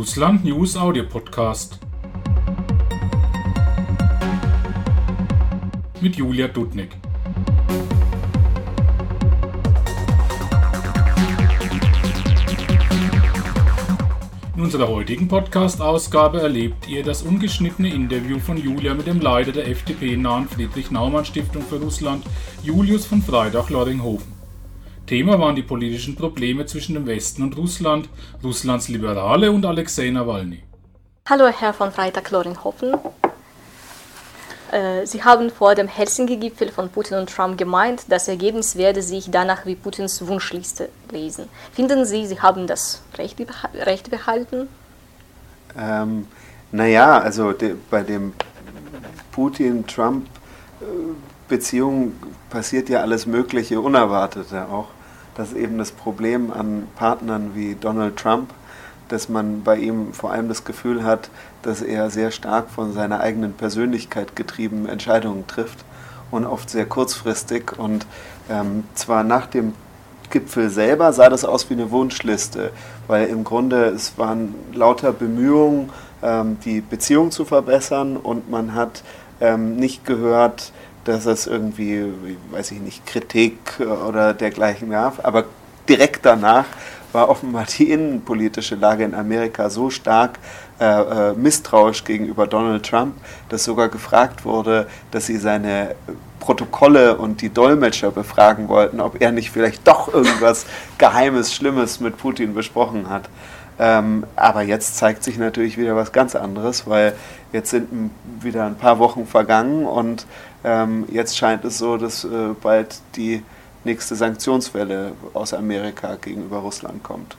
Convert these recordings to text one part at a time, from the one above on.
Russland News Audio Podcast. Mit Julia Dudnik. In unserer heutigen Podcast-Ausgabe erlebt ihr das ungeschnittene Interview von Julia mit dem Leiter der FDP-nahen Friedrich-Naumann-Stiftung für Russland, Julius von Freitag-Loringhofen. Thema waren die politischen Probleme zwischen dem Westen und Russland, Russlands Liberale und Alexei Nawalny. Hallo Herr von Freitag-Loringhofen. Äh, Sie haben vor dem Helsinki-Gipfel von Putin und Trump gemeint, das Ergebnis werde sich danach wie Putins Wunschliste lesen. Finden Sie, Sie haben das Recht, Recht behalten? Ähm, naja, also de, bei dem Putin-Trump-Beziehung passiert ja alles Mögliche Unerwartete auch. Das ist eben das Problem an Partnern wie Donald Trump, dass man bei ihm vor allem das Gefühl hat, dass er sehr stark von seiner eigenen Persönlichkeit getrieben Entscheidungen trifft und oft sehr kurzfristig. Und ähm, zwar nach dem Gipfel selber sah das aus wie eine Wunschliste, weil im Grunde es waren lauter Bemühungen, ähm, die Beziehung zu verbessern und man hat ähm, nicht gehört, dass es irgendwie, weiß ich nicht, Kritik oder dergleichen gab, aber direkt danach war offenbar die innenpolitische Lage in Amerika so stark äh, äh, misstrauisch gegenüber Donald Trump, dass sogar gefragt wurde, dass sie seine Protokolle und die Dolmetscher befragen wollten, ob er nicht vielleicht doch irgendwas Geheimes, Schlimmes mit Putin besprochen hat. Ähm, aber jetzt zeigt sich natürlich wieder was ganz anderes, weil jetzt sind wieder ein paar Wochen vergangen und ähm, jetzt scheint es so, dass äh, bald die nächste Sanktionswelle aus Amerika gegenüber Russland kommt.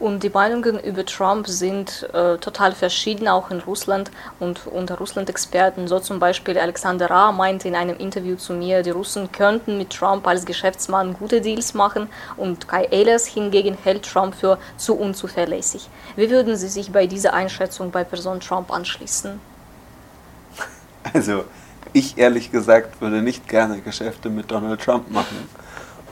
Und die Meinungen über Trump sind äh, total verschieden, auch in Russland und unter Russland-Experten. So zum Beispiel Alexander Ra meinte in einem Interview zu mir, die Russen könnten mit Trump als Geschäftsmann gute Deals machen und Kai Ehlers hingegen hält Trump für zu unzuverlässig. Wie würden Sie sich bei dieser Einschätzung bei Person Trump anschließen? Also, ich ehrlich gesagt würde nicht gerne Geschäfte mit Donald Trump machen.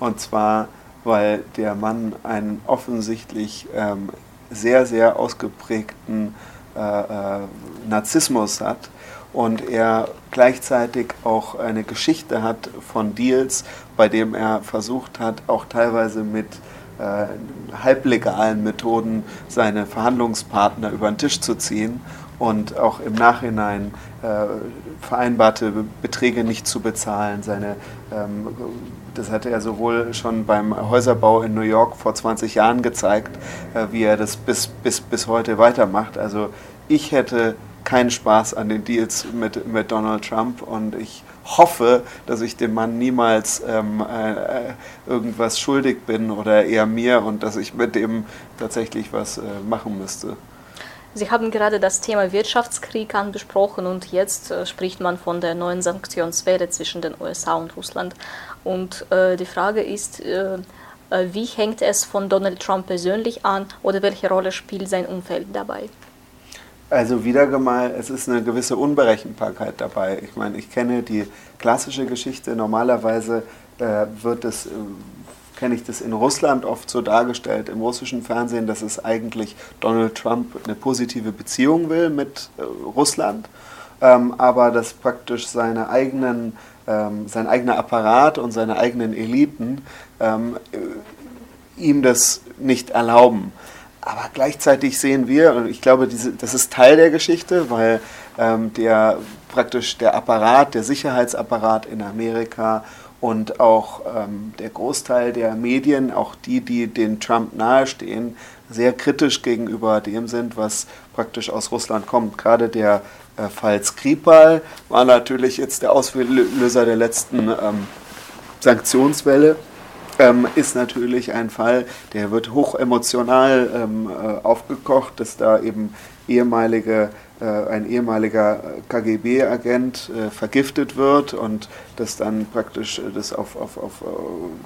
Und zwar, weil der Mann einen offensichtlich ähm, sehr, sehr ausgeprägten äh, äh, Narzissmus hat und er gleichzeitig auch eine Geschichte hat von Deals, bei dem er versucht hat, auch teilweise mit äh, halblegalen Methoden seine Verhandlungspartner über den Tisch zu ziehen und auch im Nachhinein äh, vereinbarte Beträge nicht zu bezahlen. Seine, ähm, das hatte er sowohl schon beim Häuserbau in New York vor 20 Jahren gezeigt, äh, wie er das bis, bis, bis heute weitermacht. Also ich hätte keinen Spaß an den Deals mit, mit Donald Trump und ich hoffe, dass ich dem Mann niemals ähm, äh, irgendwas schuldig bin oder eher mir und dass ich mit dem tatsächlich was äh, machen müsste. Sie haben gerade das Thema Wirtschaftskrieg angesprochen und jetzt äh, spricht man von der neuen Sanktionswelle zwischen den USA und Russland. Und äh, die Frage ist, äh, äh, wie hängt es von Donald Trump persönlich an oder welche Rolle spielt sein Umfeld dabei? Also wieder mal, es ist eine gewisse Unberechenbarkeit dabei. Ich meine, ich kenne die klassische Geschichte. Normalerweise äh, wird es äh, kenne ich das in Russland oft so dargestellt, im russischen Fernsehen, dass es eigentlich Donald Trump eine positive Beziehung will mit äh, Russland, ähm, aber dass praktisch seine eigenen, ähm, sein eigener Apparat und seine eigenen Eliten ähm, äh, ihm das nicht erlauben. Aber gleichzeitig sehen wir, und ich glaube, diese, das ist Teil der Geschichte, weil ähm, der praktisch der Apparat, der Sicherheitsapparat in Amerika und auch ähm, der Großteil der Medien, auch die, die den Trump nahestehen, sehr kritisch gegenüber dem sind, was praktisch aus Russland kommt. Gerade der äh, Fall Skripal war natürlich jetzt der Auslöser der letzten ähm, Sanktionswelle. Ähm, ist natürlich ein Fall, der wird hoch emotional ähm, äh, aufgekocht, dass da eben ehemalige ein ehemaliger KGB-Agent äh, vergiftet wird und das dann praktisch äh, das auf, auf, auf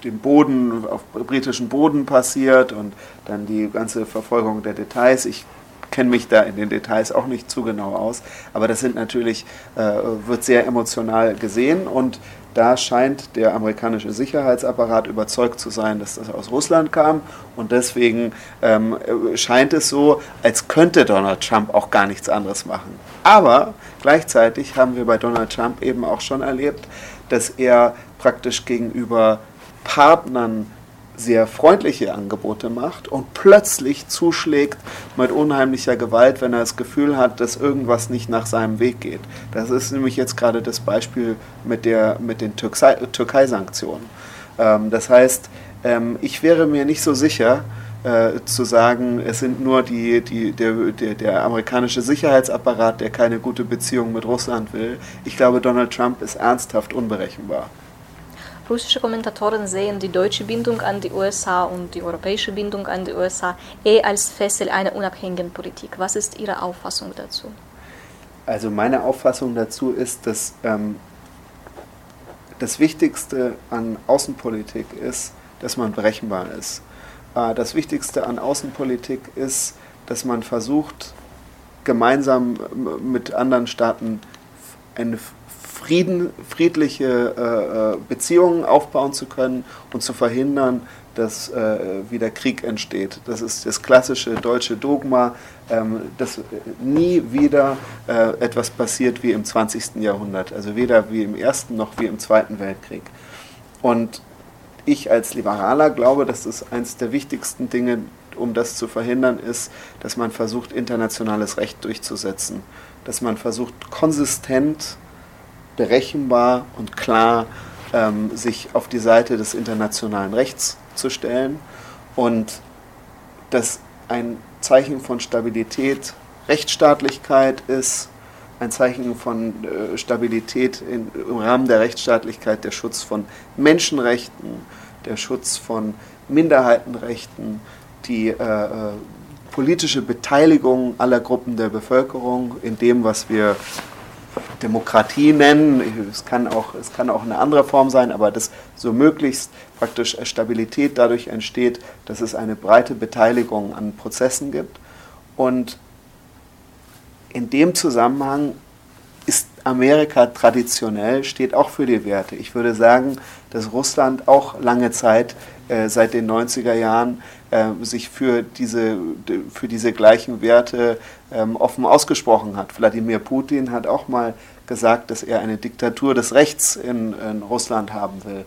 dem Boden, auf britischen Boden passiert und dann die ganze Verfolgung der Details. Ich kenne mich da in den Details auch nicht zu genau aus, aber das sind natürlich, wird sehr emotional gesehen und da scheint der amerikanische Sicherheitsapparat überzeugt zu sein, dass das aus Russland kam. Und deswegen ähm, scheint es so, als könnte Donald Trump auch gar nichts anderes machen. Aber gleichzeitig haben wir bei Donald Trump eben auch schon erlebt, dass er praktisch gegenüber Partnern sehr freundliche Angebote macht und plötzlich zuschlägt mit unheimlicher Gewalt, wenn er das Gefühl hat, dass irgendwas nicht nach seinem Weg geht. Das ist nämlich jetzt gerade das Beispiel mit, der, mit den Türkei-Sanktionen. Ähm, das heißt, ähm, ich wäre mir nicht so sicher, äh, zu sagen, es sind nur die, die, der, der, der amerikanische Sicherheitsapparat, der keine gute Beziehung mit Russland will. Ich glaube, Donald Trump ist ernsthaft unberechenbar. Russische Kommentatoren sehen die deutsche Bindung an die USA und die europäische Bindung an die USA eher als Fessel einer unabhängigen Politik. Was ist Ihre Auffassung dazu? Also meine Auffassung dazu ist, dass ähm, das Wichtigste an Außenpolitik ist, dass man berechenbar ist. Äh, das Wichtigste an Außenpolitik ist, dass man versucht, gemeinsam mit anderen Staaten eine Frieden, friedliche äh, äh, Beziehungen aufbauen zu können und zu verhindern, dass äh, wieder Krieg entsteht. Das ist das klassische deutsche Dogma, ähm, dass nie wieder äh, etwas passiert wie im 20. Jahrhundert, also weder wie im Ersten noch wie im Zweiten Weltkrieg. Und ich als Liberaler glaube, dass das eines der wichtigsten Dinge, um das zu verhindern, ist, dass man versucht, internationales Recht durchzusetzen, dass man versucht, konsistent berechenbar und klar ähm, sich auf die Seite des internationalen Rechts zu stellen und dass ein Zeichen von Stabilität Rechtsstaatlichkeit ist, ein Zeichen von äh, Stabilität in, im Rahmen der Rechtsstaatlichkeit der Schutz von Menschenrechten, der Schutz von Minderheitenrechten, die äh, äh politische Beteiligung aller Gruppen der Bevölkerung in dem, was wir Demokratie nennen. Es kann, auch, es kann auch eine andere Form sein, aber dass so möglichst praktisch Stabilität dadurch entsteht, dass es eine breite Beteiligung an Prozessen gibt. Und in dem Zusammenhang Amerika traditionell, steht auch für die Werte. Ich würde sagen, dass Russland auch lange Zeit, äh, seit den 90er Jahren, äh, sich für diese, für diese gleichen Werte ähm, offen ausgesprochen hat. Wladimir Putin hat auch mal gesagt, dass er eine Diktatur des Rechts in, in Russland haben will.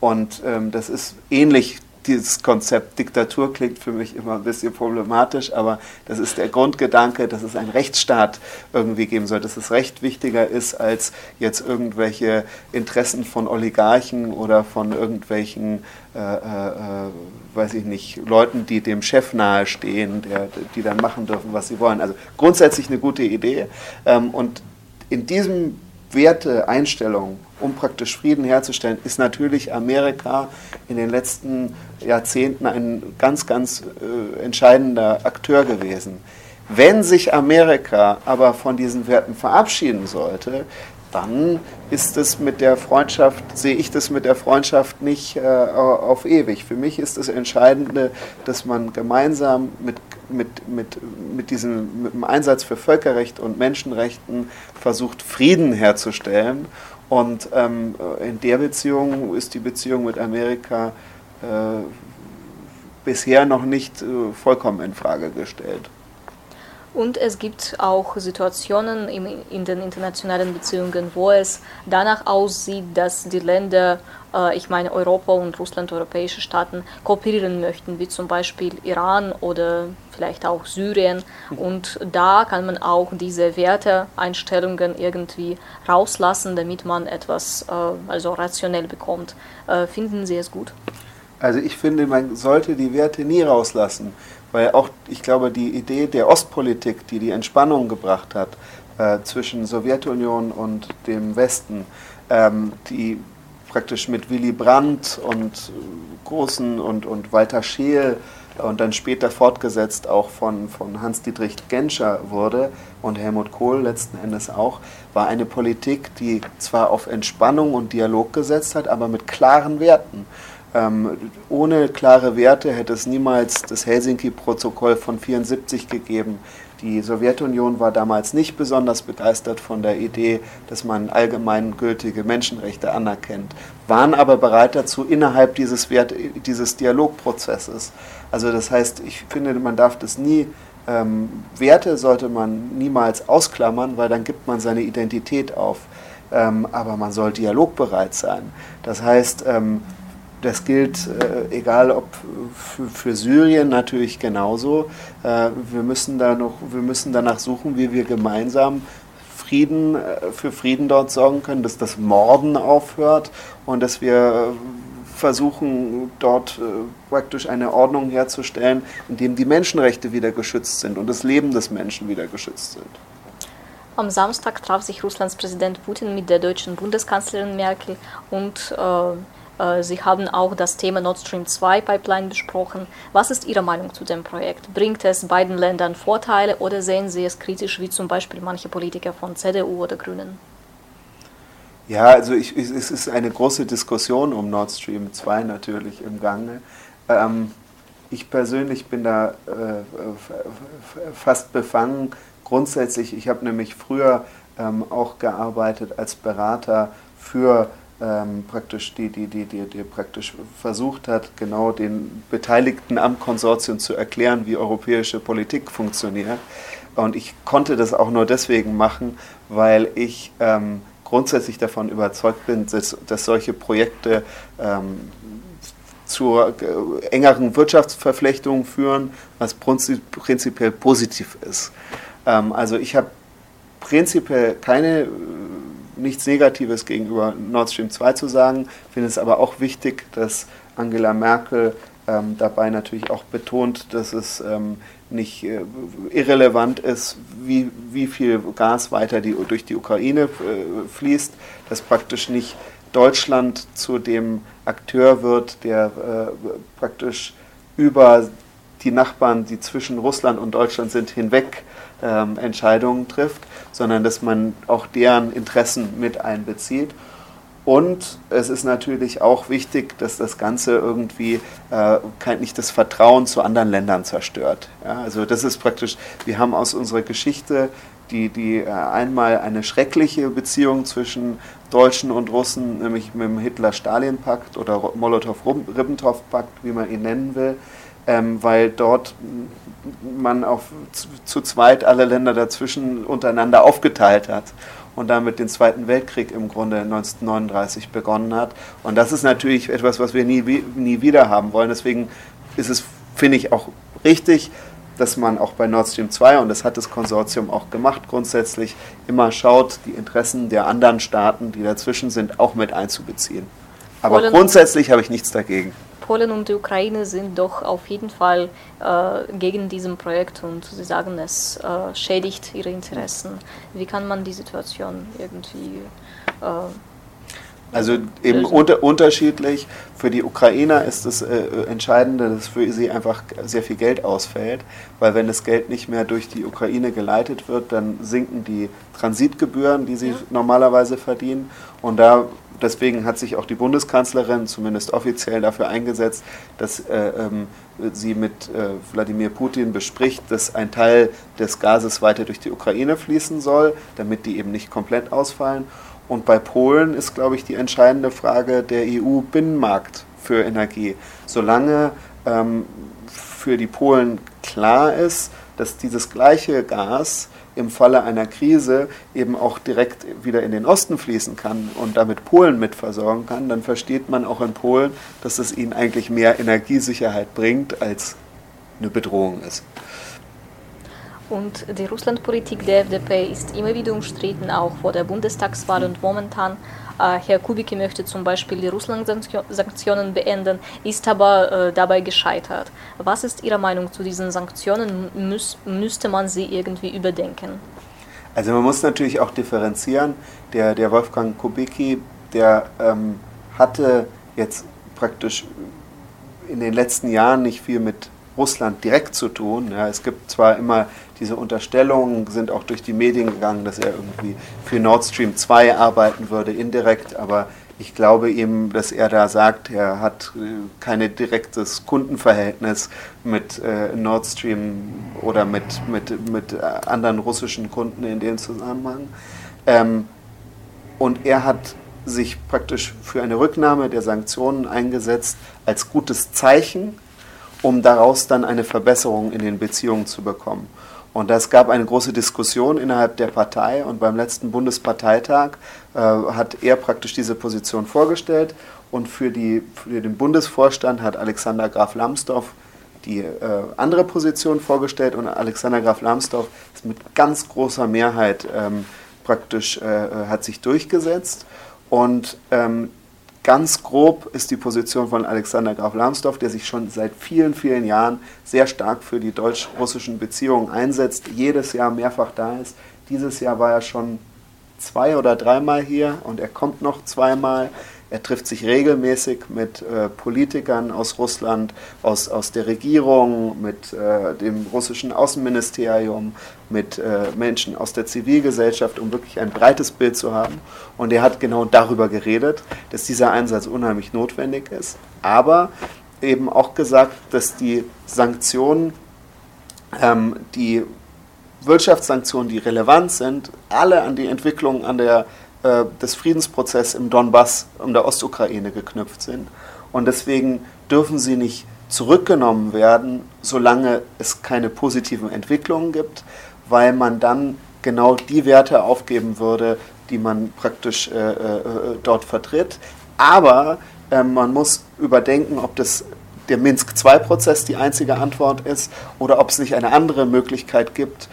Und ähm, das ist ähnlich dieses Konzept Diktatur klingt für mich immer ein bisschen problematisch, aber das ist der Grundgedanke, dass es einen Rechtsstaat irgendwie geben soll, dass das Recht wichtiger ist als jetzt irgendwelche Interessen von Oligarchen oder von irgendwelchen, äh, äh, weiß ich nicht, Leuten, die dem Chef nahestehen, der, die dann machen dürfen, was sie wollen. Also grundsätzlich eine gute Idee. Ähm, und in diesem Werteeinstellung, um praktisch Frieden herzustellen, ist natürlich Amerika in den letzten Jahrzehnten ein ganz, ganz äh, entscheidender Akteur gewesen. Wenn sich Amerika aber von diesen Werten verabschieden sollte, dann ist es mit der Freundschaft, sehe ich das mit der Freundschaft nicht äh, auf ewig. Für mich ist das Entscheidende, dass man gemeinsam mit, mit, mit, mit, diesem, mit dem Einsatz für Völkerrecht und Menschenrechten versucht, Frieden herzustellen. Und ähm, in der Beziehung ist die Beziehung mit Amerika äh, bisher noch nicht äh, vollkommen in Frage gestellt. Und es gibt auch Situationen in den internationalen Beziehungen, wo es danach aussieht, dass die Länder, äh, ich meine Europa und Russland, europäische Staaten, kooperieren möchten, wie zum Beispiel Iran oder vielleicht auch Syrien. Und da kann man auch diese Werteeinstellungen irgendwie rauslassen, damit man etwas äh, also rationell bekommt. Äh, finden Sie es gut? Also ich finde, man sollte die Werte nie rauslassen. Weil auch, ich glaube, die Idee der Ostpolitik, die die Entspannung gebracht hat äh, zwischen Sowjetunion und dem Westen, ähm, die praktisch mit Willy Brandt und äh, Großen und, und Walter Scheel und dann später fortgesetzt auch von, von Hans-Dietrich Genscher wurde und Helmut Kohl letzten Endes auch, war eine Politik, die zwar auf Entspannung und Dialog gesetzt hat, aber mit klaren Werten. Ähm, ohne klare Werte hätte es niemals das Helsinki-Protokoll von 1974 gegeben. Die Sowjetunion war damals nicht besonders begeistert von der Idee, dass man allgemeingültige Menschenrechte anerkennt, waren aber bereit dazu innerhalb dieses, Wert, dieses Dialogprozesses. Also das heißt, ich finde, man darf das nie, ähm, Werte sollte man niemals ausklammern, weil dann gibt man seine Identität auf. Ähm, aber man soll dialogbereit sein. Das heißt, ähm, das gilt, äh, egal ob für, für, Syrien natürlich genauso. Äh, wir, müssen da noch, wir müssen danach suchen, wie wir gemeinsam Frieden, äh, für Frieden dort sorgen können, dass das Morden aufhört und dass wir versuchen, dort äh, praktisch eine Ordnung herzustellen, in dem die Menschenrechte wieder geschützt sind und das Leben des Menschen wieder geschützt sind. Am Samstag traf sich Russlands Präsident Putin mit der deutschen Bundeskanzlerin Merkel und äh, äh, Sie haben auch das Thema Nord Stream 2 Pipeline besprochen. Was ist Ihre Meinung zu dem Projekt? Bringt es beiden Ländern Vorteile oder sehen Sie es kritisch, wie zum Beispiel manche Politiker von CDU oder Grünen? Ja, also ich, es ist eine große Diskussion um Nord Stream 2 natürlich im Gange. Ähm, ich persönlich bin da äh, fast befangen. Grundsätzlich, ich habe nämlich früher ähm, auch gearbeitet als Berater für ähm, praktisch die, die, die, die, die praktisch versucht hat, genau den Beteiligten am Konsortium zu erklären, wie europäische Politik funktioniert. Und ich konnte das auch nur deswegen machen, weil ich ähm, grundsätzlich davon überzeugt bin, dass, dass solche Projekte ähm, zur äh, engeren Wirtschaftsverflechtung führen, was prinzipiell positiv ist. Ähm, also ich habe prinzipiell keine nichts Negatives gegenüber Nord Stream 2 zu sagen, finde es aber auch wichtig, dass Angela Merkel ähm, dabei natürlich auch betont, dass es ähm, nicht äh, irrelevant ist, wie, wie viel Gas weiter die, durch die Ukraine äh, fließt, dass praktisch nicht Deutschland zu dem Akteur wird, der äh, praktisch über die Nachbarn, die zwischen Russland und Deutschland sind, hinweg ähm, Entscheidungen trifft, sondern dass man auch deren Interessen mit einbezieht. Und es ist natürlich auch wichtig, dass das Ganze irgendwie äh, nicht das Vertrauen zu anderen Ländern zerstört. Ja, also das ist praktisch, wir haben aus unserer Geschichte die, die äh, einmal eine schreckliche Beziehung zwischen Deutschen und Russen, nämlich mit dem Hitler-Stalin-Pakt oder Molotow-Ribbentrop-Pakt, wie man ihn nennen will, ähm, weil dort man zu, zu, zweit alle Länder dazwischen untereinander aufgeteilt hat und damit den Zweiten Weltkrieg im Grunde 1939 begonnen hat. Und das ist natürlich etwas, was wir nie, nie wieder haben wollen. Deswegen ist es, finde ich, auch richtig, dass man auch bei Nord Stream 2, und das hat das Konsortium auch gemacht grundsätzlich, immer schaut, die Interessen der anderen Staaten, die dazwischen sind, auch mit einzubeziehen. Aber grundsätzlich habe ich nichts dagegen. Polen und die Ukraine sind doch auf jeden Fall äh, gegen diesem Projekt und sie sagen, es äh, schädigt ihre Interessen. Wie kann man die Situation irgendwie äh, also eben unter, unterschiedlich. Für die Ukrainer ist das äh, Entscheidende, dass für sie einfach sehr viel Geld ausfällt, weil wenn das Geld nicht mehr durch die Ukraine geleitet wird, dann sinken die Transitgebühren, die sie ja. normalerweise verdienen. Und da deswegen hat sich auch die Bundeskanzlerin zumindest offiziell dafür eingesetzt, dass äh, ähm, sie mit äh, Wladimir Putin bespricht, dass ein Teil des Gases weiter durch die Ukraine fließen soll, damit die eben nicht komplett ausfallen. Und bei Polen ist, glaube ich, die entscheidende Frage der EU-Binnenmarkt für Energie. Solange ähm, für die Polen klar ist, dass dieses gleiche Gas im Falle einer Krise eben auch direkt wieder in den Osten fließen kann und damit Polen mitversorgen kann, dann versteht man auch in Polen, dass es ihnen eigentlich mehr Energiesicherheit bringt, als eine Bedrohung ist. Und die Russlandpolitik der FDP ist immer wieder umstritten, auch vor der Bundestagswahl und momentan Herr Kubicki möchte zum Beispiel die Russland-Sanktionen beenden, ist aber dabei gescheitert. Was ist Ihre Meinung zu diesen Sanktionen? Müs müsste man sie irgendwie überdenken? Also man muss natürlich auch differenzieren. Der, der Wolfgang Kubicki, der ähm, hatte jetzt praktisch in den letzten Jahren nicht viel mit Russland direkt zu tun. Ja, es gibt zwar immer diese Unterstellungen, sind auch durch die Medien gegangen, dass er irgendwie für Nord Stream 2 arbeiten würde, indirekt, aber Ich glaube ihm, dass er da sagt, er hat äh, kein direktes Kundenverhältnis mit äh, Nord Stream oder mit, mit, mit äh, anderen russischen Kunden in dem Zusammenhang. Ähm, und er hat sich praktisch für eine Rücknahme der Sanktionen eingesetzt als gutes Zeichen, um daraus dann eine Verbesserung in den Beziehungen zu bekommen. Und es gab eine große Diskussion innerhalb der Partei und beim letzten Bundesparteitag äh, hat er praktisch diese Position vorgestellt und für, die, für den Bundesvorstand hat Alexander Graf Lambsdorff die äh, andere Position vorgestellt und Alexander Graf Lambsdorff ist mit ganz großer Mehrheit ähm, praktisch äh, äh hat sich durchgesetzt und ähm, Ganz grob ist die Position von Alexander Graf Lambsdorff, der sich schon seit vielen, vielen Jahren sehr stark für die deutsch-russischen Beziehungen einsetzt, jedes Jahr mehrfach da ist. Dieses Jahr war er schon zwei oder dreimal hier und er kommt noch zweimal. Er trifft sich regelmäßig mit äh, Politikern aus Russland, aus, aus der Regierung, mit äh, dem russischen Außenministerium, mit äh, Menschen aus der Zivilgesellschaft, um wirklich ein breites Bild zu haben. Und er hat genau darüber geredet, dass dieser Einsatz unheimlich notwendig ist, aber eben auch gesagt, dass die Sanktionen, ähm, die Wirtschaftssanktionen, die relevant sind, alle an die Entwicklung an der äh, des Friedensprozesses im Donbass und der Ostukraine geknüpft sind. Und deswegen dürfen sie nicht zurückgenommen werden, solange es keine positiven Entwicklungen gibt, weil man dann genau die Werte aufgeben würde, die man praktisch äh, äh, dort vertritt. Aber äh, man muss überdenken, ob das der Minsk-II-Prozess die einzige Antwort ist oder ob es nicht eine andere Möglichkeit gibt,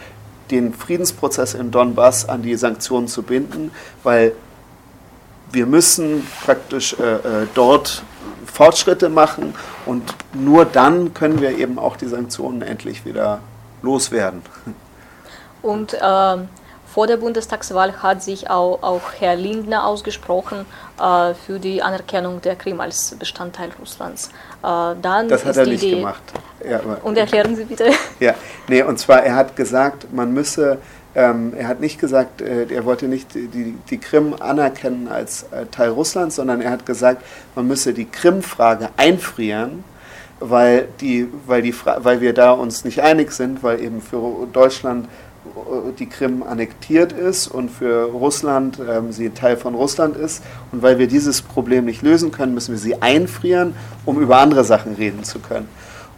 den Friedensprozess in Donbass an die Sanktionen zu binden, weil wir müssen praktisch äh, äh, dort Fortschritte machen und nur dann können wir eben auch die Sanktionen endlich wieder loswerden. Und äh, vor der Bundestagswahl hat sich auch, auch Herr Lindner ausgesprochen äh, für die Anerkennung der Krim als Bestandteil Russlands. Äh, dann das hat er nicht Idee gemacht. Ja, und erklären Sie bitte. Ja, nee, und zwar, er hat gesagt, man müsse, ähm, er hat nicht gesagt, äh, er wollte nicht die, die Krim anerkennen als äh, Teil Russlands, sondern er hat gesagt, man müsse die Krim-Frage einfrieren, weil, die, weil, die, weil wir da uns nicht einig sind, weil eben für Deutschland die Krim annektiert ist und für Russland ähm, sie Teil von Russland ist. Und weil wir dieses Problem nicht lösen können, müssen wir sie einfrieren, um über andere Sachen reden zu können.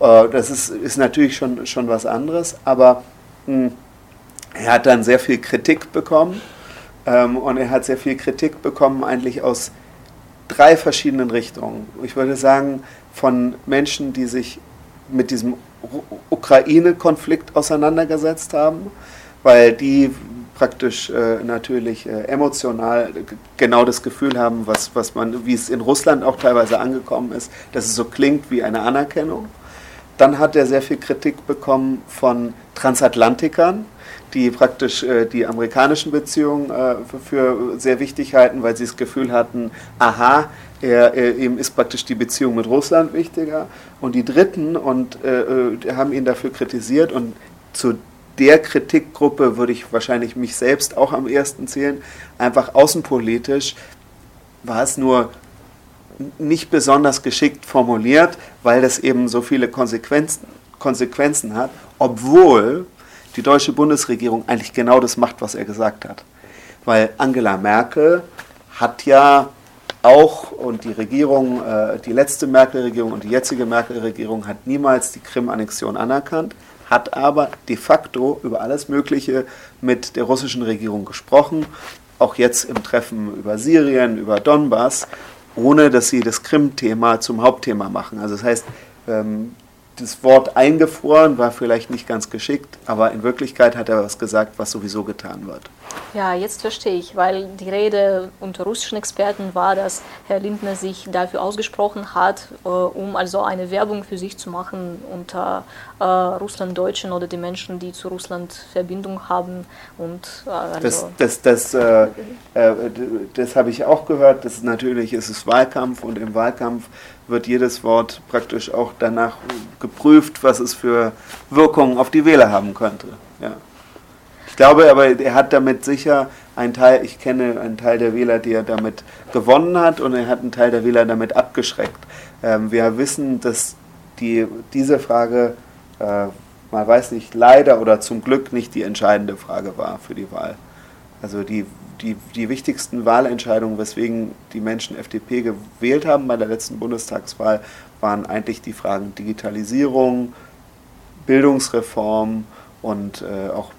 Äh, das ist, ist natürlich schon, schon was anderes, aber mh, hm, er hat dann sehr viel Kritik bekommen. Ähm, und er hat sehr viel Kritik bekommen, eigentlich aus drei verschiedenen Richtungen. Ich würde sagen, von Menschen, die sich mit diesem Ukraine-Konflikt auseinandergesetzt haben, weil die praktisch äh, natürlich äh, emotional genau das Gefühl haben, was, was man, wie es in Russland auch teilweise angekommen ist, dass es so klingt wie eine Anerkennung. Dann hat er sehr viel Kritik bekommen von Transatlantikern, die praktisch äh, die amerikanischen Beziehungen äh, für sehr wichtig halten, weil sie das Gefühl hatten, aha, er, er, ihm ist praktisch die Beziehung mit Russland wichtiger. Und die Dritten und äh, äh haben ihn dafür kritisiert und zu der Kritikgruppe würde ich wahrscheinlich mich selbst auch am ersten zählen. Einfach außenpolitisch war es nur nicht besonders geschickt formuliert, weil das eben so viele Konsequenzen, Konsequenzen hat, obwohl die deutsche Bundesregierung eigentlich genau das macht, was er gesagt hat. Weil Angela Merkel hat ja auch und die Regierung, äh, die letzte Merkel-Regierung und die jetzige Merkel-Regierung hat niemals die Krim-Annexion anerkannt hat aber de facto über alles Mögliche mit der russischen Regierung gesprochen, auch jetzt im Treffen über Syrien, über Donbass, ohne dass sie das Krim-Thema zum Hauptthema machen. Also das heißt, ähm, das Wort eingefroren war vielleicht nicht ganz geschickt, aber in Wirklichkeit hat er was gesagt, was sowieso getan wird. Ja, jetzt verstehe ich, weil die Rede unter russischen Experten war, dass Herr Lindner sich dafür ausgesprochen hat, äh, um also eine Werbung für sich zu machen unter äh, Russlanddeutschen oder die Menschen, die zu Russland Verbindung haben. Und, äh, also das das, das, äh, äh, das habe ich auch gehört. Das natürlich ist es Wahlkampf und im Wahlkampf wird jedes Wort praktisch auch danach geprüft, was es für Wirkungen auf die Wähler haben könnte. Ja glaube aber, er hat damit sicher einen Teil, ich kenne einen Teil der Wähler, die er damit gewonnen hat und er hat einen Teil der Wähler damit abgeschreckt. Ähm, wir wissen, dass die, diese Frage, äh, man weiß nicht, leider oder zum Glück nicht die entscheidende Frage war für die Wahl. Also die, die, die wichtigsten Wahlentscheidungen, weswegen die Menschen FDP gewählt haben bei der letzten Bundestagswahl, waren eigentlich die Fragen Digitalisierung, Bildungsreform und äh, auch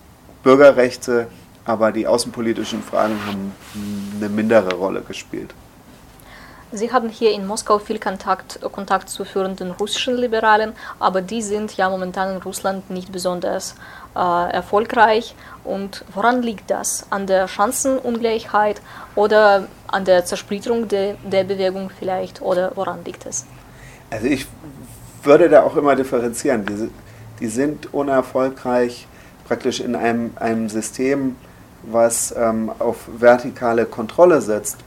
Bürgerrechte, aber die außenpolitischen Fragen haben eine mindere Rolle gespielt. Sie haben hier in Moskau viel Kontakt, Kontakt zu führenden russischen Liberalen, aber die sind ja momentan in Russland nicht besonders äh, erfolgreich. Und woran liegt das? An der Chancenungleichheit oder an der Zersplitterung de, der Bewegung vielleicht? Oder woran liegt es? Also ich würde da auch immer differenzieren. Die, die sind unerfolgreich praktisch in einem, einem System, was ähm, auf vertikale Kontrolle setzt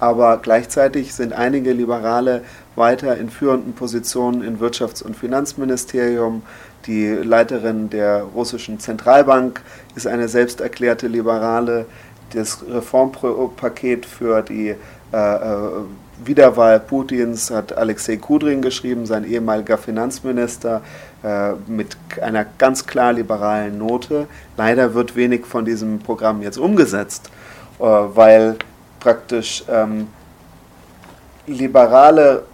aber gleichzeitig sind einige Liberale weiter in führenden Positionen im Wirtschafts- und Finanzministerium. Die Leiterin der russischen Zentralbank ist eine selbsterklärte Liberale. Das Reformpaket für die äh, äh, Wiederwahl Putins hat Alexei Kudrin geschrieben, sein ehemaliger Finanzminister, mit einer ganz klar liberalen Note. Leider wird wenig von diesem Programm jetzt umgesetzt, äh, weil praktisch ähm, Liberale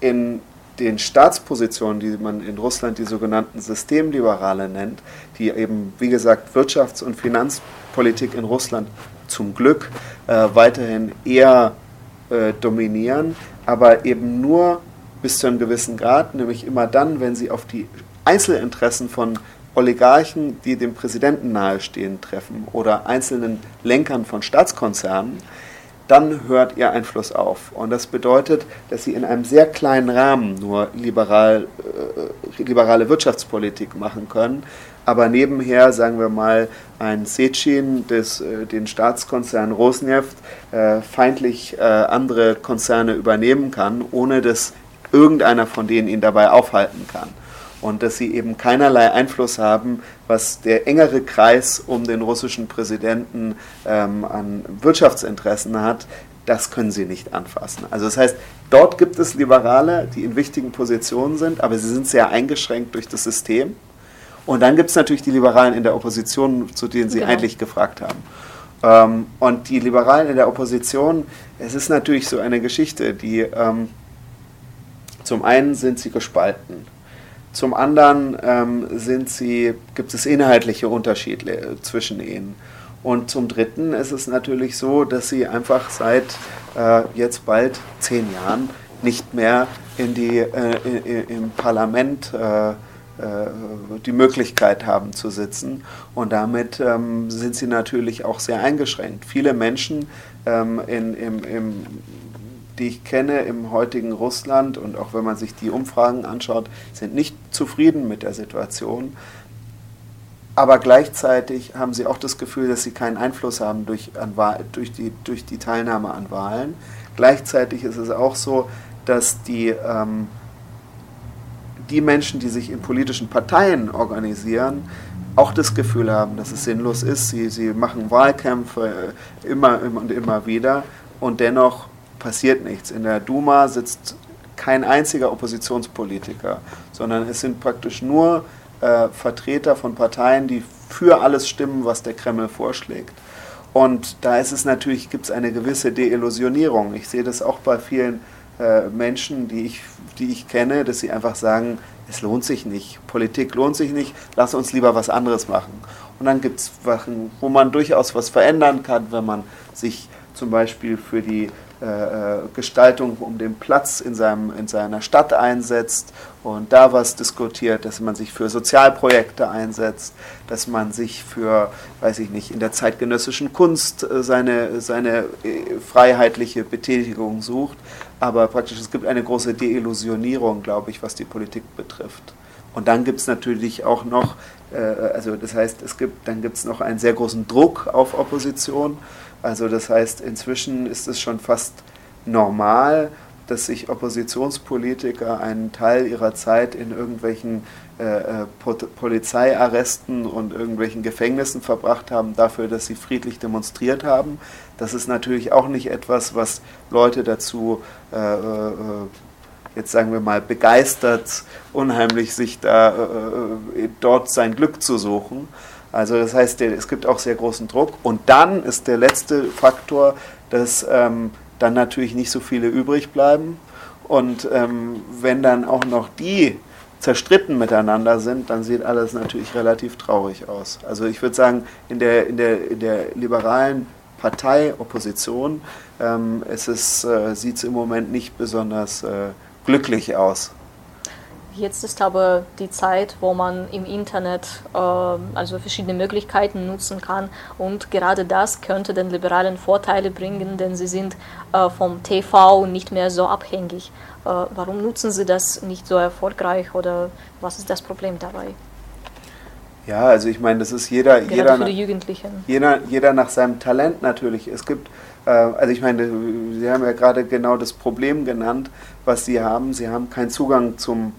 in den Staatspositionen, die man in Russland die sogenannten Systemliberale nennt, die eben, wie gesagt, Wirtschafts- und Finanzpolitik in Russland zum Glück äh, weiterhin eher äh, dominieren, aber eben nur bis zu einem gewissen Grad, nämlich immer dann, wenn sie auf die Einzelinteressen von Oligarchen, die dem Präsidenten nahestehen, treffen oder einzelnen Lenkern von Staatskonzernen, dann hört ihr Einfluss auf. Und das bedeutet, dass sie in einem sehr kleinen Rahmen nur liberal, äh, liberale Wirtschaftspolitik machen können, aber nebenher, sagen wir mal, ein Sechin, des, äh, den Staatskonzern Rosneft, äh, feindlich äh, andere Konzerne übernehmen kann, ohne dass irgendeiner von denen ihn dabei aufhalten kann und dass sie eben keinerlei Einfluss haben, was der engere Kreis um den russischen Präsidenten ähm, an Wirtschaftsinteressen hat, das können sie nicht anfassen. Also das heißt, dort gibt es Liberale, die in wichtigen Positionen sind, aber sie sind sehr eingeschränkt durch das System. Und dann gibt es natürlich die Liberalen in der Opposition, zu denen Sie genau. eigentlich gefragt haben. Ähm, und die Liberalen in der Opposition, es ist natürlich so eine Geschichte, die ähm, zum einen sind sie gespalten. Zum anderen ähm, sind sie, gibt es inhaltliche Unterschiede zwischen ihnen. Und zum Dritten ist es natürlich so, dass sie einfach seit äh, jetzt bald zehn Jahren nicht mehr in die, äh, in, im Parlament äh, äh die Möglichkeit haben zu sitzen. Und damit ähm, sind sie natürlich auch sehr eingeschränkt. Viele Menschen ähm, in, im, im die ich kenne im heutigen Russland und auch wenn man sich die Umfragen anschaut, sind nicht zufrieden mit der Situation. Aber gleichzeitig haben sie auch das Gefühl, dass sie keinen Einfluss haben durch, an, durch, die, durch die Teilnahme an Wahlen. Gleichzeitig ist es auch so, dass die, ähm, die Menschen, die sich in politischen Parteien organisieren, auch das Gefühl haben, dass es sinnlos ist. Sie, sie machen Wahlkämpfe immer, immer und immer wieder und dennoch passiert nichts. In der Duma sitzt kein einziger Oppositionspolitiker, sondern es sind praktisch nur äh, Vertreter von Parteien, die für alles stimmen, was der Kreml vorschlägt. Und da ist es natürlich, gibt es eine gewisse Deillusionierung. Ich sehe das auch bei vielen äh, Menschen, die ich, die ich kenne, dass sie einfach sagen, es lohnt sich nicht, Politik lohnt sich nicht, lass uns lieber was anderes machen. Und dann gibt es Sachen, wo man durchaus was verändern kann, wenn man sich zum Beispiel für die Gestaltung um den Platz in, seinem, in seiner Stadt einsetzt und da was diskutiert, dass man sich für Sozialprojekte einsetzt, dass man sich für, weiß ich nicht, in der zeitgenössischen Kunst äh, seine, seine freiheitliche Betätigung sucht. Aber praktisch es gibt eine große Deillusionierung, glaube ich, was die Politik betrifft. Und dann gibt es natürlich auch noch, also das heißt, es gibt, dann gibt es noch einen sehr großen Druck auf Opposition also das heißt, inzwischen ist es schon fast normal, dass sich Oppositionspolitiker einen Teil ihrer Zeit in irgendwelchen äh, äh Polizeiarresten und irgendwelchen Gefängnissen verbracht haben, dafür, dass sie friedlich demonstriert haben. Das ist natürlich auch nicht etwas, was Leute dazu, äh, äh, jetzt sagen wir mal, begeistert, unheimlich sich da äh, dort sein Glück zu suchen. Also das heißt, es gibt auch sehr großen Druck. Und dann ist der letzte Faktor, dass ähm, dann natürlich nicht so viele übrig bleiben. Und ähm, wenn dann auch noch die zerstritten miteinander sind, dann sieht alles natürlich relativ traurig aus. Also ich würde sagen, in der, in der, in der liberalen Partei, Opposition, ähm, es äh, sieht es im Moment nicht besonders äh, glücklich aus. Jetzt ist aber die Zeit, wo man im Internet äh, also verschiedene Möglichkeiten nutzen kann und gerade das könnte den Liberalen Vorteile bringen, denn sie sind äh, vom TV nicht mehr so abhängig. Äh, warum nutzen sie das nicht so erfolgreich oder was ist das Problem dabei? Ja, also ich meine, das ist jeder, gerade jeder, für die Jugendlichen. Jeder, jeder nach seinem Talent natürlich. Es gibt äh, also ich meine, Sie haben ja gerade genau das Problem genannt, was Sie haben. Sie haben keinen Zugang zum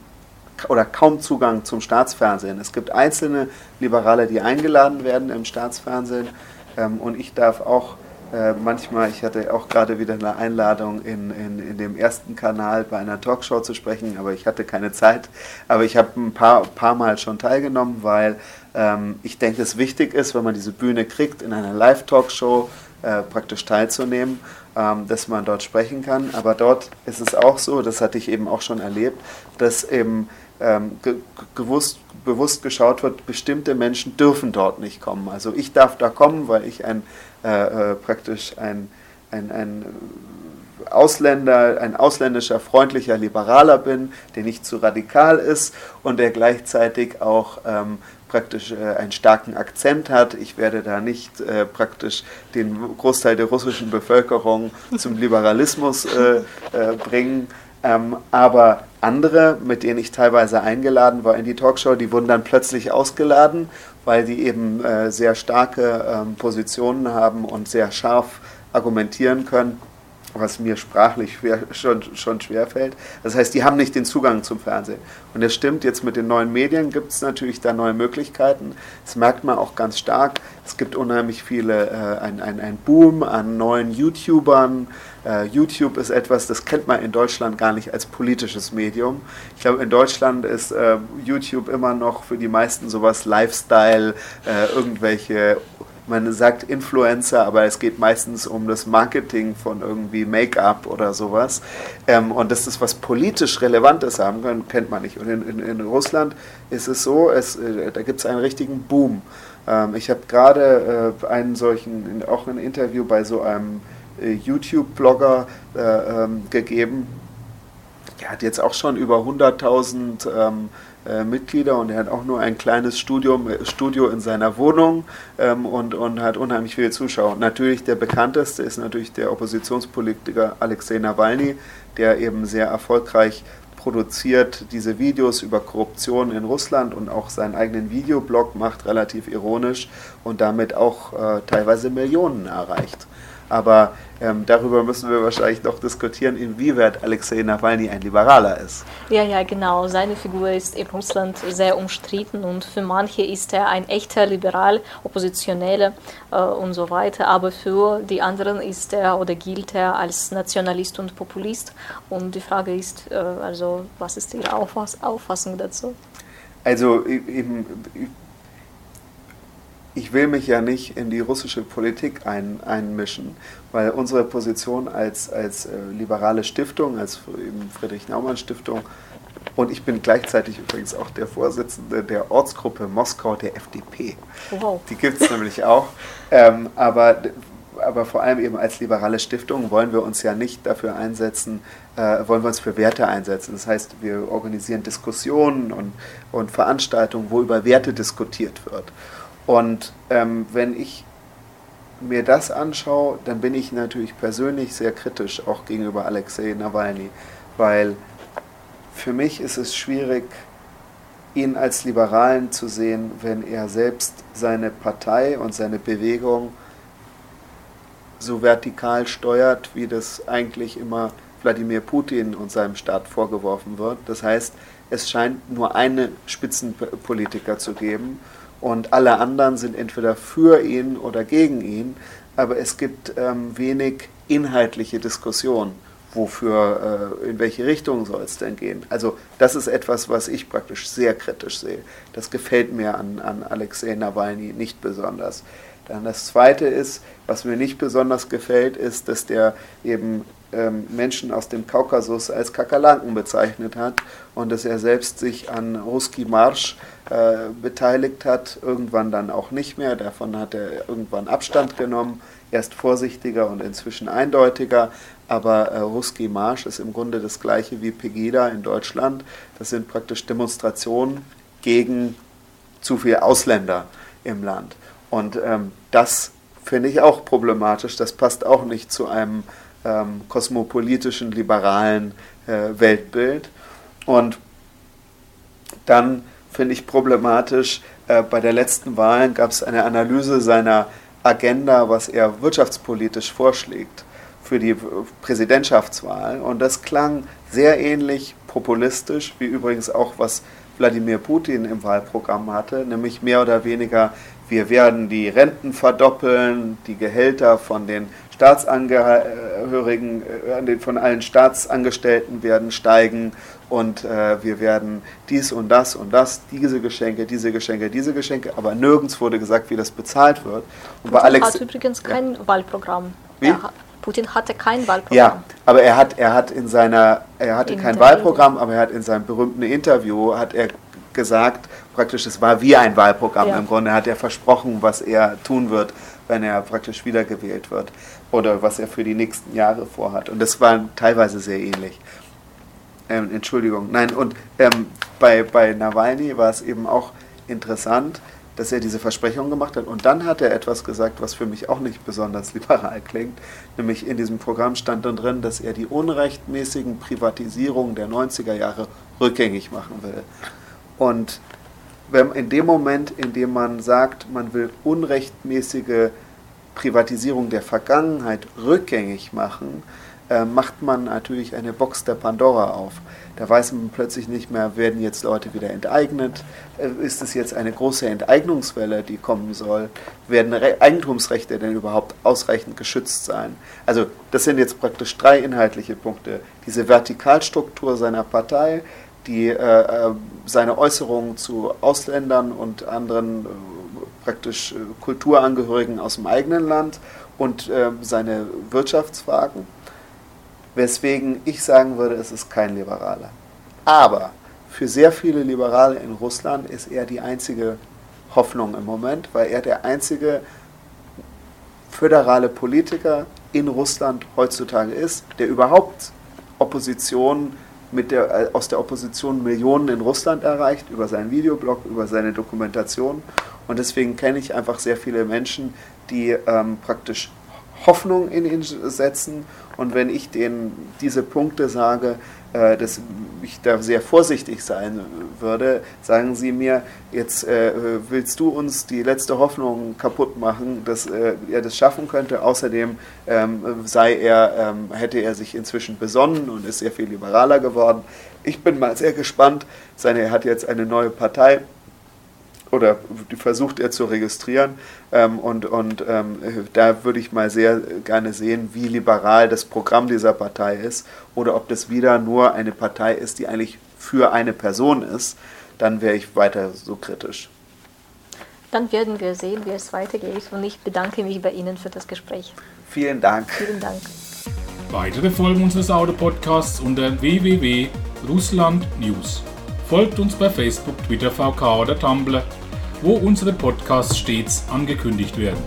oder kaum Zugang zum Staatsfernsehen. Es gibt einzelne Liberale, die eingeladen werden im Staatsfernsehen ähm, und ich darf auch äh, manchmal, ich hatte auch gerade wieder eine Einladung in, in, in dem ersten Kanal bei einer Talkshow zu sprechen, aber ich hatte keine Zeit. Aber ich habe ein paar, paar Mal schon teilgenommen, weil ähm, ich denke, es wichtig ist, wenn man diese Bühne kriegt, in einer Live-Talkshow äh, praktisch teilzunehmen ähm, dass man dort sprechen kann. Aber dort ist es auch so, das hatte ich eben auch schon erlebt, dass eben ähm, gewusst, bewusst geschaut wird, bestimmte Menschen dürfen dort nicht kommen. Also ich darf da kommen, weil ich ein äh, äh, praktisch ein, ein, ein Ausländer, ein ausländischer, freundlicher Liberaler bin, der nicht zu radikal ist und der gleichzeitig auch ähm, praktisch äh, einen starken Akzent hat. Ich werde da nicht äh, praktisch den Großteil der russischen Bevölkerung zum Liberalismus äh, äh bringen. Ähm, aber andere, mit denen ich teilweise eingeladen war in die Talkshow, die wurden dann plötzlich ausgeladen, weil die eben äh, sehr starke ähm, Positionen haben und sehr scharf argumentieren können was mir sprachlich schwer, schon, schon schwer fällt. Das heißt, die haben nicht den Zugang zum Fernsehen. Und das stimmt, jetzt mit den neuen Medien gibt es natürlich da neue Möglichkeiten. Das merkt man auch ganz stark. Es gibt unheimlich viele, äh, ein, ein, ein Boom an neuen YouTubern. Äh, YouTube ist etwas, das kennt man in Deutschland gar nicht als politisches Medium. Ich glaube, in Deutschland ist äh, YouTube immer noch für die meisten sowas Lifestyle, äh, irgendwelche man sagt Influencer, aber es geht meistens um das Marketing von irgendwie Make-up oder sowas. Ähm, und dass das was politisch Relevantes haben kann, kennt man nicht. Und in, in, in Russland ist es so, es, äh, da gibt es einen richtigen Boom. Ähm, ich habe gerade äh, einen solchen, auch ein Interview bei so einem äh, YouTube-Blogger äh, ähm, gegeben. Der hat jetzt auch schon über 100.000 ähm, äh, Mitglieder und er hat auch nur ein kleines Studium, äh, Studio in seiner Wohnung ähm, und, und hat unheimlich viele Zuschauer. natürlich der bekannteste ist natürlich der Oppositionspolitiker Alexei Nawalny, der eben sehr erfolgreich produziert diese Videos über Korruption in Russland und auch seinen eigenen Videoblog macht, relativ ironisch und damit auch äh, teilweise Millionen erreicht. Aber ähm, darüber müssen wir wahrscheinlich noch diskutieren, inwieweit Alexei Nawalny ein Liberaler ist. Ja, ja, genau. Seine Figur ist in Russland sehr umstritten und für manche ist er ein echter Liberal, Oppositioneller äh, und so weiter. Aber für die anderen ist er oder gilt er als Nationalist und Populist. Und die Frage ist, äh, also, was ist Ihre Auffass Auffassung dazu? Also, eben ich will mich ja nicht in die russische Politik ein, einmischen, weil unsere Position als, als äh, liberale Stiftung, als Friedrich-Naumann-Stiftung, und ich bin gleichzeitig übrigens auch der Vorsitzende der Ortsgruppe Moskau der FDP. Wow. Die gibt es nämlich auch. Ähm, aber, aber vor allem eben als liberale Stiftung wollen wir uns ja nicht dafür einsetzen, äh, wollen wir uns für Werte einsetzen. Das heißt, wir organisieren Diskussionen und, und Veranstaltungen, wo über Werte diskutiert wird. Und ähm, wenn ich mir das anschaue, dann bin ich natürlich persönlich sehr kritisch auch gegenüber Alexei Nawalny, weil für mich ist es schwierig, ihn als Liberalen zu sehen, wenn er selbst seine Partei und seine Bewegung so vertikal steuert, wie das eigentlich immer Wladimir Putin und seinem Staat vorgeworfen wird. Das heißt, es scheint nur einen Spitzenpolitiker zu geben und alle anderen sind entweder für ihn oder gegen ihn, aber es gibt ähm, wenig inhaltliche Diskussion, wofür, äh, in welche Richtung soll es denn gehen. Also das ist etwas, was ich praktisch sehr kritisch sehe. Das gefällt mir an, an Alexei Nawalny nicht besonders. Dann das Zweite ist, was mir nicht besonders gefällt, ist, dass der eben Menschen aus dem Kaukasus als Kakerlaken bezeichnet hat und dass er selbst sich an Ruski Marsch äh, beteiligt hat, irgendwann dann auch nicht mehr. Davon hat er irgendwann Abstand genommen, erst vorsichtiger und inzwischen eindeutiger. Aber äh, Ruski Marsch ist im Grunde das gleiche wie Pegida in Deutschland. Das sind praktisch Demonstrationen gegen zu viele Ausländer im Land. Und ähm, das finde ich auch problematisch. Das passt auch nicht zu einem ähm, kosmopolitischen, liberalen äh, Weltbild. Und dann finde ich problematisch, äh, bei der letzten Wahl gab es eine Analyse seiner Agenda, was er wirtschaftspolitisch vorschlägt für die Präsidentschaftswahl. Und das klang sehr ähnlich populistisch, wie übrigens auch was Wladimir Putin im Wahlprogramm hatte, nämlich mehr oder weniger, wir werden die Renten verdoppeln, die Gehälter von den Staatsangehörigen, äh, von allen Staatsangestellten werden steigen und äh, wir werden dies und das und das, diese Geschenke, diese Geschenke, diese Geschenke, aber nirgends wurde gesagt, wie das bezahlt wird. Und Putin bei Alex, hat übrigens kein ja. Wahlprogramm. Wie? Putin hatte kein Wahlprogramm. Ja, aber er hat, er hat in seiner, er hatte kein Wahlprogramm, aber er hat in seinem berühmten Interview hat er gesagt, praktisch es war wie ein Wahlprogramm ja. im Grunde. Hat er versprochen, was er tun wird, wenn er praktisch wiedergewählt wird oder was er für die nächsten Jahre vorhat. Und das war teilweise sehr ähnlich. Ähm, Entschuldigung, nein, und ähm, bei, bei Nawalny war es eben auch interessant, dass er diese Versprechung gemacht hat. Und dann hat er etwas gesagt, was für mich auch nicht besonders liberal klingt. Nämlich in diesem Programm stand dann drin, dass er die unrechtmäßigen Privatisierungen der 90er Jahre rückgängig machen will. Und wenn, in dem Moment, in dem man sagt, man will unrechtmäßige Privatisierung der Vergangenheit rückgängig machen, äh, macht man natürlich eine Box der Pandora auf. Da weiß man plötzlich nicht mehr, werden jetzt Leute wieder enteignet? Äh, ist es jetzt eine große Enteignungswelle, die kommen soll? Werden Re Eigentumsrechte denn überhaupt ausreichend geschützt sein? Also das sind jetzt praktisch drei inhaltliche Punkte. Diese Vertikalstruktur seiner Partei, die, äh, äh seine Äußerungen zu Ausländern und anderen äh, praktisch äh, Kulturangehörigen aus dem eigenen Land und äh, seine Wirtschaftsfragen weswegen ich sagen würde, es ist kein Liberaler. Aber für sehr viele Liberale in Russland ist er die einzige Hoffnung im Moment, weil er der einzige föderale Politiker in Russland heutzutage ist, der überhaupt Opposition mit der, äh, aus der Opposition Millionen in Russland erreicht, über seinen Videoblog, über seine Dokumentation. Und deswegen kenne ich einfach sehr viele Menschen, die ähm, praktisch Hoffnung in ihn setzen und wenn ich denen diese Punkte sage, äh, dass ich da sehr vorsichtig sein würde, sagen sie mir, jetzt äh, willst du uns die letzte Hoffnung kaputt machen, dass äh, er das schaffen könnte. Außerdem ähm, sei er, ähm, hätte er sich inzwischen besonnen und ist sehr viel liberaler geworden. Ich bin mal sehr gespannt. Seine, er hat jetzt eine neue Partei oder versucht er zu registrieren. Ähm, und und ähm, da würde ich mal sehr gerne sehen, wie liberal das Programm dieser Partei ist oder ob das wieder nur eine Partei ist, die eigentlich für eine Person ist. Dann wäre ich weiter so kritisch. Dann werden wir sehen, wie es weitergeht. Und ich bedanke mich bei Ihnen für das Gespräch. Vielen Dank. Vielen Dank. Weitere Folgen unseres Audio-Podcasts unter www.russlandnews. Folgt uns bei Facebook, Twitter, VK oder Tumblr, wo unsere Podcasts stets angekündigt werden.